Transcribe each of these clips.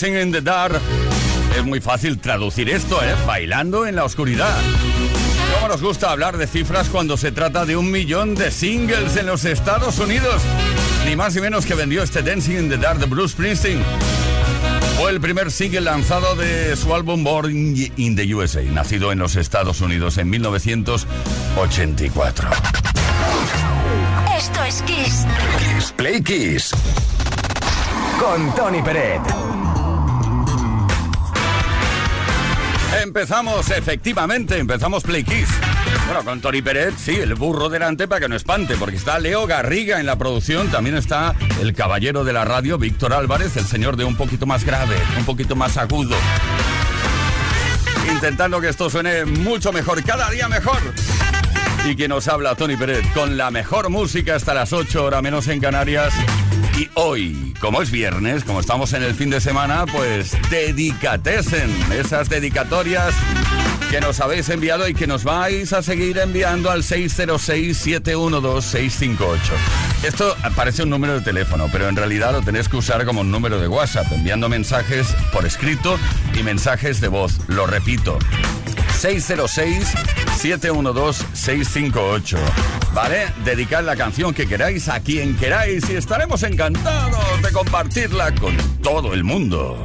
Dancing in the Dark. Es muy fácil traducir esto, ¿eh? Bailando en la oscuridad. ¿Cómo nos gusta hablar de cifras cuando se trata de un millón de singles en los Estados Unidos? Ni más ni menos que vendió este Dancing in the Dark de Bruce Springsteen. Fue el primer single lanzado de su álbum Born in the USA, nacido en los Estados Unidos en 1984. Esto es Kiss. Kiss Play Kiss. Con Tony Peret. Empezamos, efectivamente, empezamos Play Kiss. Bueno, con Tori Peret, sí, el burro delante para que no espante, porque está Leo Garriga en la producción, también está el caballero de la radio, Víctor Álvarez, el señor de un poquito más grave, un poquito más agudo. Intentando que esto suene mucho mejor, cada día mejor. Y quien nos habla, Tony Peret, con la mejor música hasta las 8 horas menos en Canarias. Y hoy, como es viernes, como estamos en el fin de semana, pues dedicatesen esas dedicatorias que nos habéis enviado y que nos vais a seguir enviando al 606-712-658. Esto parece un número de teléfono, pero en realidad lo tenéis que usar como un número de WhatsApp, enviando mensajes por escrito y mensajes de voz. Lo repito, 606-712-658. ¿Vale? Dedicad la canción que queráis a quien queráis y estaremos encantados de compartirla con todo el mundo.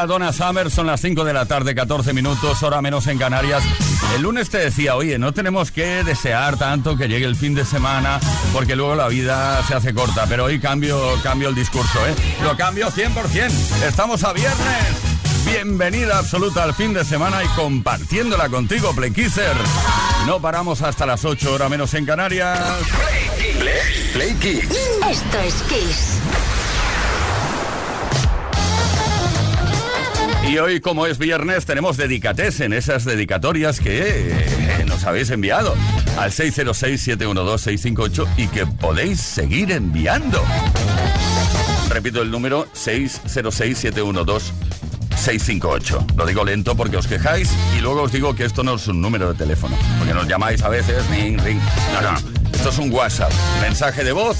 Está Donna Summer, son las 5 de la tarde, 14 minutos, hora menos en Canarias. El lunes te decía, oye, no tenemos que desear tanto que llegue el fin de semana, porque luego la vida se hace corta, pero hoy cambio, cambio el discurso, ¿eh? Lo cambio 100%. Estamos a viernes. Bienvenida absoluta al fin de semana y compartiéndola contigo, Play Kisser. No paramos hasta las 8 hora menos en Canarias. Play, Kiss. Esto es Kiss. Y hoy, como es viernes, tenemos dedicates en esas dedicatorias que eh, nos habéis enviado al 606-712-658 y que podéis seguir enviando. Repito el número 606-712-658. Lo digo lento porque os quejáis y luego os digo que esto no es un número de teléfono. Porque nos llamáis a veces, ring, ring. No, no. Esto es un WhatsApp. Mensaje de voz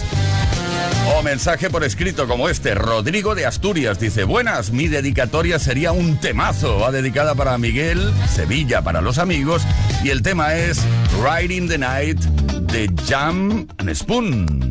O mensaje por escrito como este. Rodrigo de Asturias dice, buenas, mi dedicatoria sería un temazo. Va dedicada para Miguel, Sevilla para los amigos. Y el tema es Riding the Night de Jam and Spoon.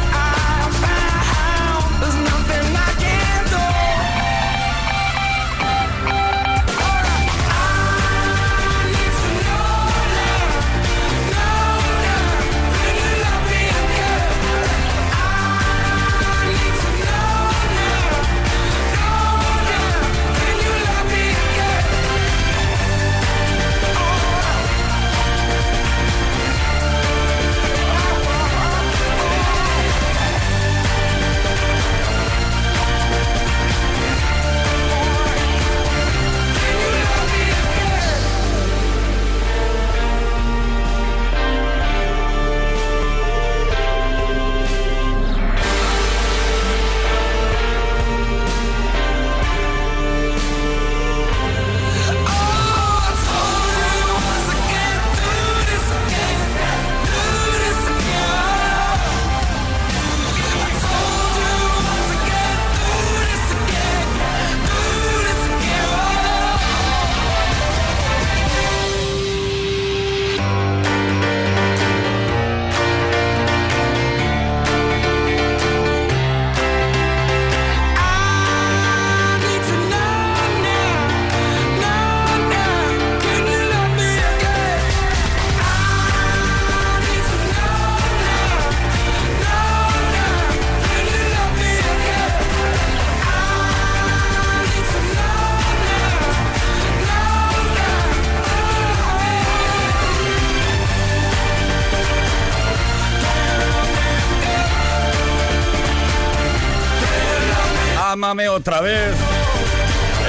Otra vez.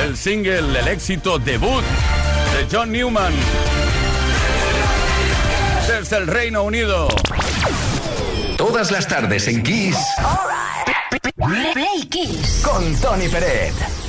El single, el éxito debut de John Newman. Desde el Reino Unido. Todas las tardes en Kiss. Kiss. Con Tony Pérez.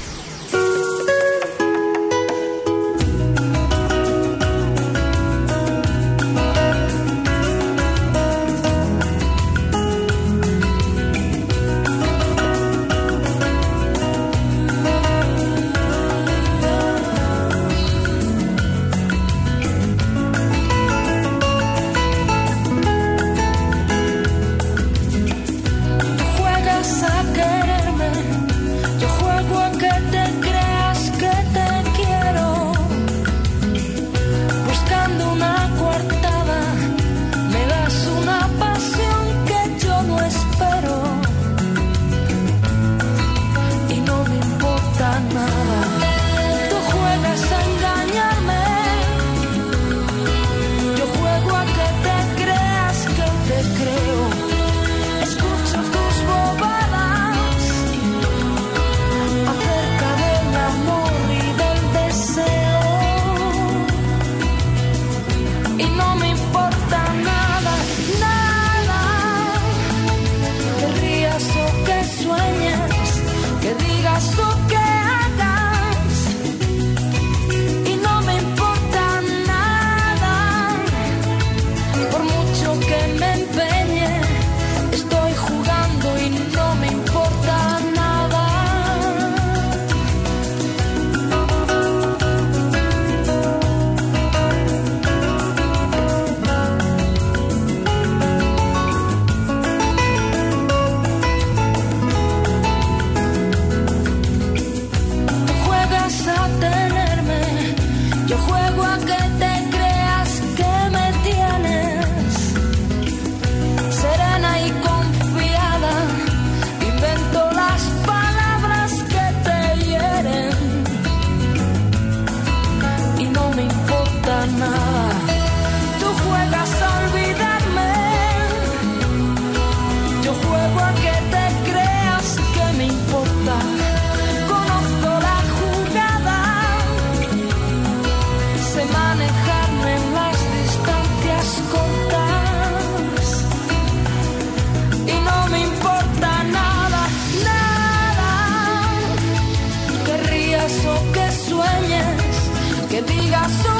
I saw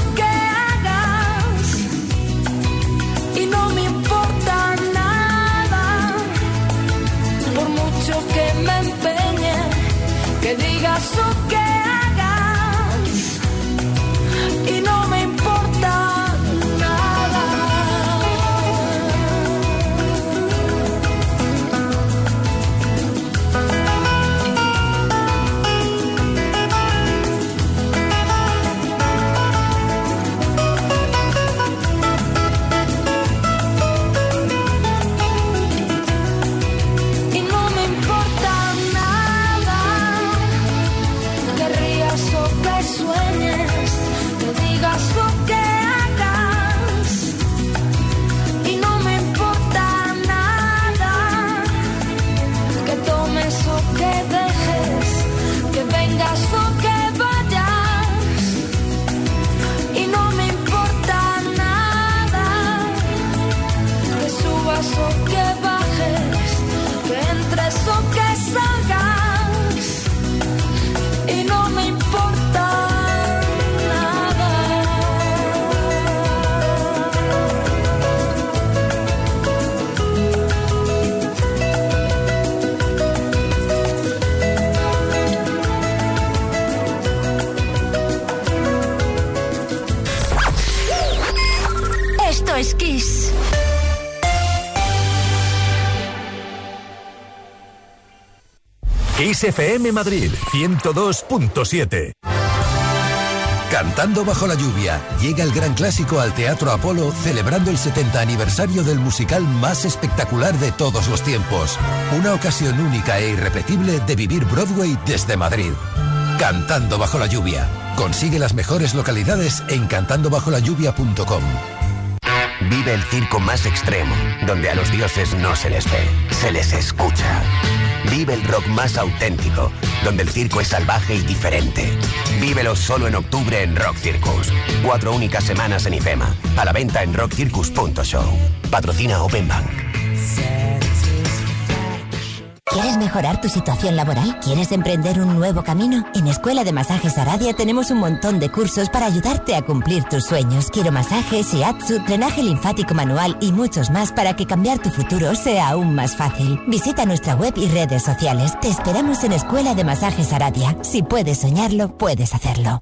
Kiss FM Madrid 102.7. Cantando bajo la lluvia, llega el gran clásico al Teatro Apolo celebrando el 70 aniversario del musical más espectacular de todos los tiempos. Una ocasión única e irrepetible de vivir Broadway desde Madrid. Cantando bajo la lluvia. Consigue las mejores localidades en cantandobajolayuvia.com. Vive el circo más extremo, donde a los dioses no se les ve, se les escucha. Vive el rock más auténtico, donde el circo es salvaje y diferente. Vívelo solo en octubre en Rock Circus. Cuatro únicas semanas en IFEMA. A la venta en rockcircus.show. Patrocina Open Bank. ¿Quieres mejorar tu situación laboral? ¿Quieres emprender un nuevo camino? En Escuela de Masajes Aradia tenemos un montón de cursos para ayudarte a cumplir tus sueños. Quiero masaje, shiatsu, drenaje linfático manual y muchos más para que cambiar tu futuro sea aún más fácil. Visita nuestra web y redes sociales. Te esperamos en Escuela de Masajes Aradia. Si puedes soñarlo, puedes hacerlo.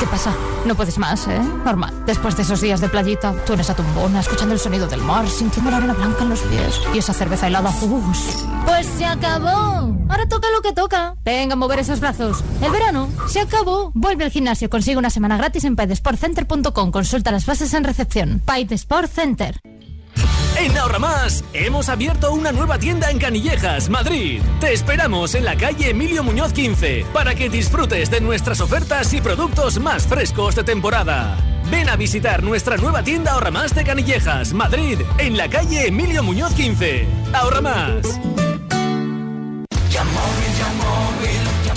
¿Qué pasa? No puedes más, ¿eh? Normal. Después de esos días de playita, tú eres a tumbona, escuchando el sonido del mar, sintiendo la arena blanca en los pies y esa cerveza helada. ¡Uf! Pues se acabó. Ahora toca lo que toca. Venga, mover esos brazos. El verano se acabó. Vuelve al gimnasio, consigue una semana gratis en paidesportcenter.com. Consulta las bases en recepción. Sport Center. En Ahorra Más hemos abierto una nueva tienda en Canillejas, Madrid. Te esperamos en la calle Emilio Muñoz 15 para que disfrutes de nuestras ofertas y productos más frescos de temporada. Ven a visitar nuestra nueva tienda Ahorra Más de Canillejas, Madrid, en la calle Emilio Muñoz 15. Ahorra Más.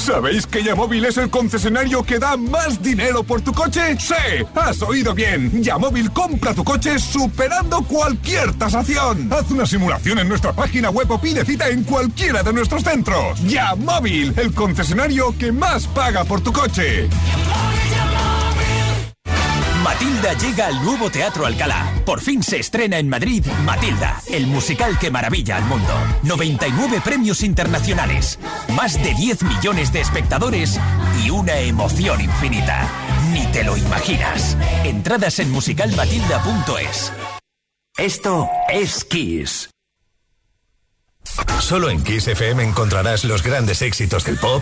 ¿Sabéis que Yamóvil es el concesionario que da más dinero por tu coche? ¡Sí! ¡Has oído bien! Yamóvil compra tu coche superando cualquier tasación. Haz una simulación en nuestra página web o pide cita en cualquiera de nuestros centros. Yamóvil, el concesionario que más paga por tu coche. Matilda llega al nuevo Teatro Alcalá. Por fin se estrena en Madrid Matilda, el musical que maravilla al mundo. 99 premios internacionales, más de 10 millones de espectadores y una emoción infinita. Ni te lo imaginas. Entradas en musicalmatilda.es. Esto es Kiss. Solo en Kiss FM encontrarás los grandes éxitos del pop,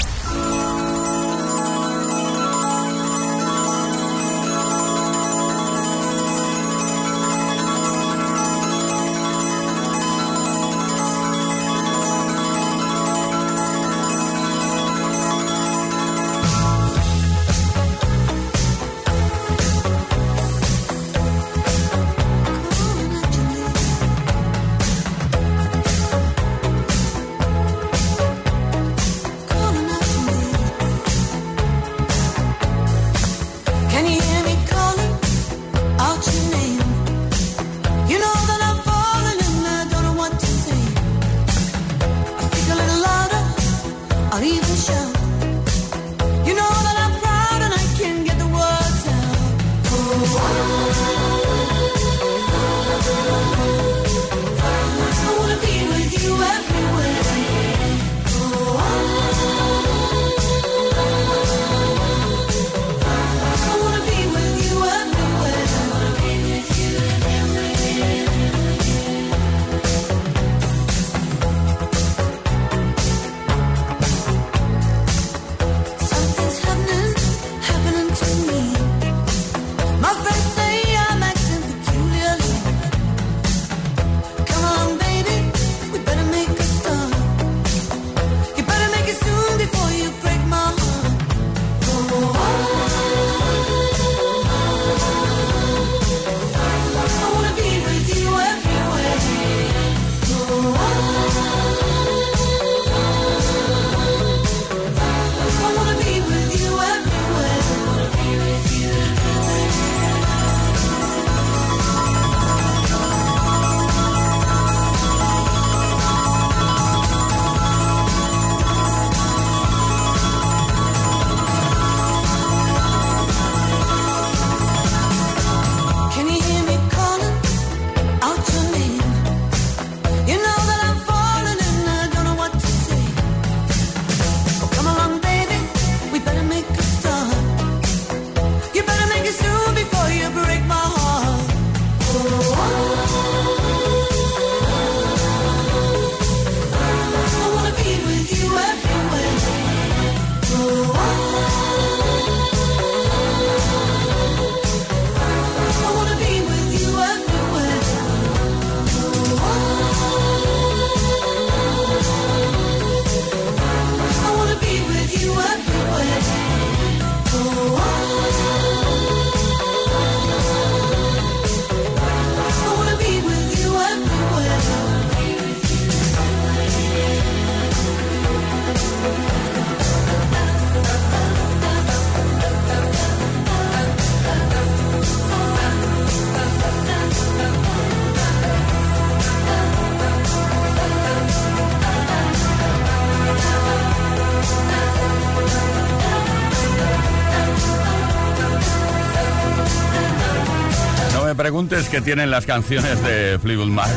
Qué tienen las canciones de Fleetwood Mac.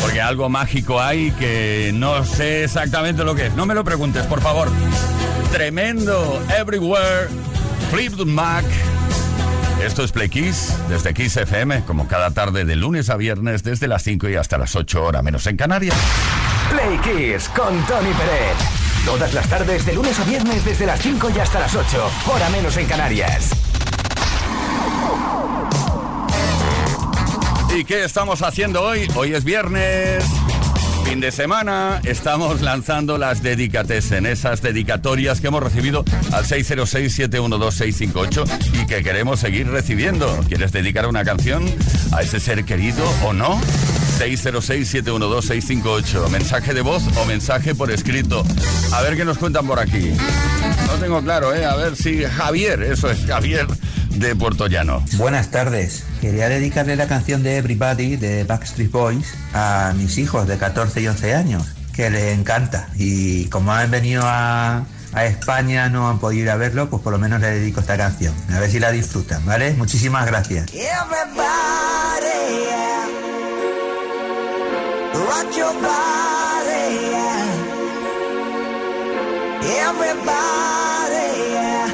Porque algo mágico hay que no sé exactamente lo que es. No me lo preguntes, por favor. Tremendo, Everywhere, Fleetwood Mac. Esto es Play Kiss, desde Kiss FM, como cada tarde de lunes a viernes, desde las 5 y hasta las 8 horas menos en Canarias. Play Kiss con Tony Pérez. Todas las tardes de lunes a viernes desde las 5 y hasta las 8, hora menos en Canarias. ¿Y qué estamos haciendo hoy? Hoy es viernes. Fin de semana estamos lanzando las dedicates en esas dedicatorias que hemos recibido al 606-712-658 y que queremos seguir recibiendo. ¿Quieres dedicar una canción a ese ser querido o no? 606-712-658. Mensaje de voz o mensaje por escrito. A ver qué nos cuentan por aquí. No tengo claro, ¿eh? A ver si Javier, eso es Javier de Puerto Llano. Buenas tardes. Quería dedicarle la canción de Everybody de Backstreet Boys a mis hijos de 14 y 11 años, que les encanta. Y como han venido a, a España, no han podido ir a verlo, pues por lo menos le dedico esta canción. A ver si la disfrutan, ¿vale? Muchísimas gracias. Everybody, yeah. rock your body, yeah. Everybody, yeah.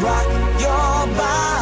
rock your body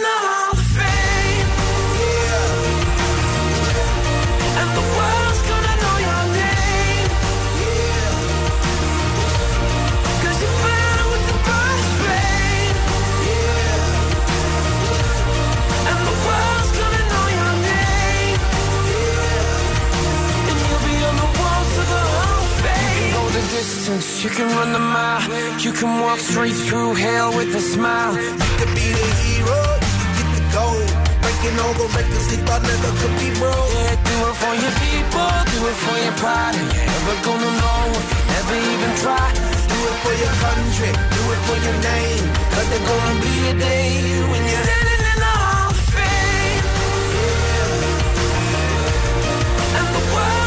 Distance, you can run the mile. You can walk straight through hell with a smile. You could be the hero. You get the gold. Breaking all the records they thought never could be broke. Yeah, do it for your people, do it for your pride. Are you ever gonna know if you never even try? Do it for your country. Do it for your name. Cause there's gonna be a day when you're standing in the Hall of Fame. And the world's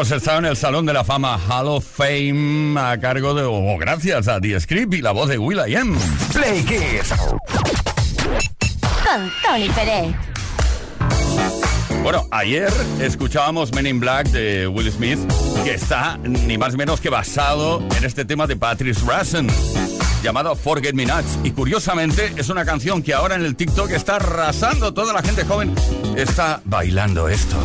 Hemos estado en el Salón de la Fama Hall of Fame a cargo de, o gracias a The Script y la voz de Will.i.am. Play Kiss. Con Tony Pérez. Bueno, ayer escuchábamos Men in Black de Will Smith, que está ni más ni menos que basado en este tema de Patrice Russen, llamado Forget Me Nots. Y curiosamente es una canción que ahora en el TikTok está arrasando. Toda la gente joven está bailando esto.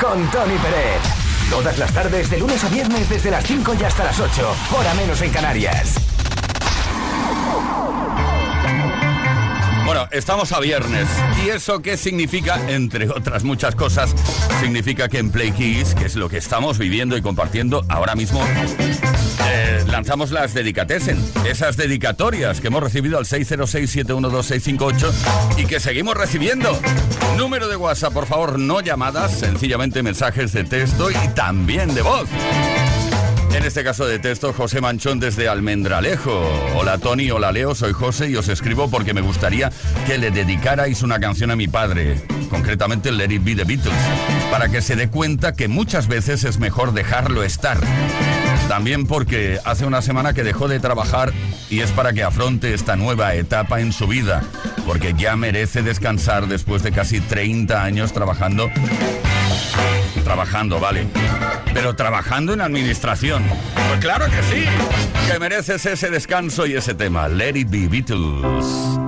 Con Tony Pérez. Todas las tardes, de lunes a viernes, desde las 5 y hasta las 8. Hora menos en Canarias. Bueno, estamos a viernes. ¿Y eso qué significa? Entre otras muchas cosas, significa que en Play Kiss, que es lo que estamos viviendo y compartiendo ahora mismo, eh, lanzamos las dedicatesen, esas dedicatorias que hemos recibido al 606-712-658 y que seguimos recibiendo. Número de WhatsApp, por favor, no llamadas, sencillamente mensajes de texto y también de voz. En este caso de texto, José Manchón desde Almendralejo. Hola Tony, hola Leo, soy José y os escribo porque me gustaría que le dedicarais una canción a mi padre, concretamente Let It Be The Beatles, para que se dé cuenta que muchas veces es mejor dejarlo estar. También porque hace una semana que dejó de trabajar y es para que afronte esta nueva etapa en su vida, porque ya merece descansar después de casi 30 años trabajando trabajando, vale. Pero trabajando en administración. Pues claro que sí. Que mereces ese descanso y ese tema. Let it be Beatles.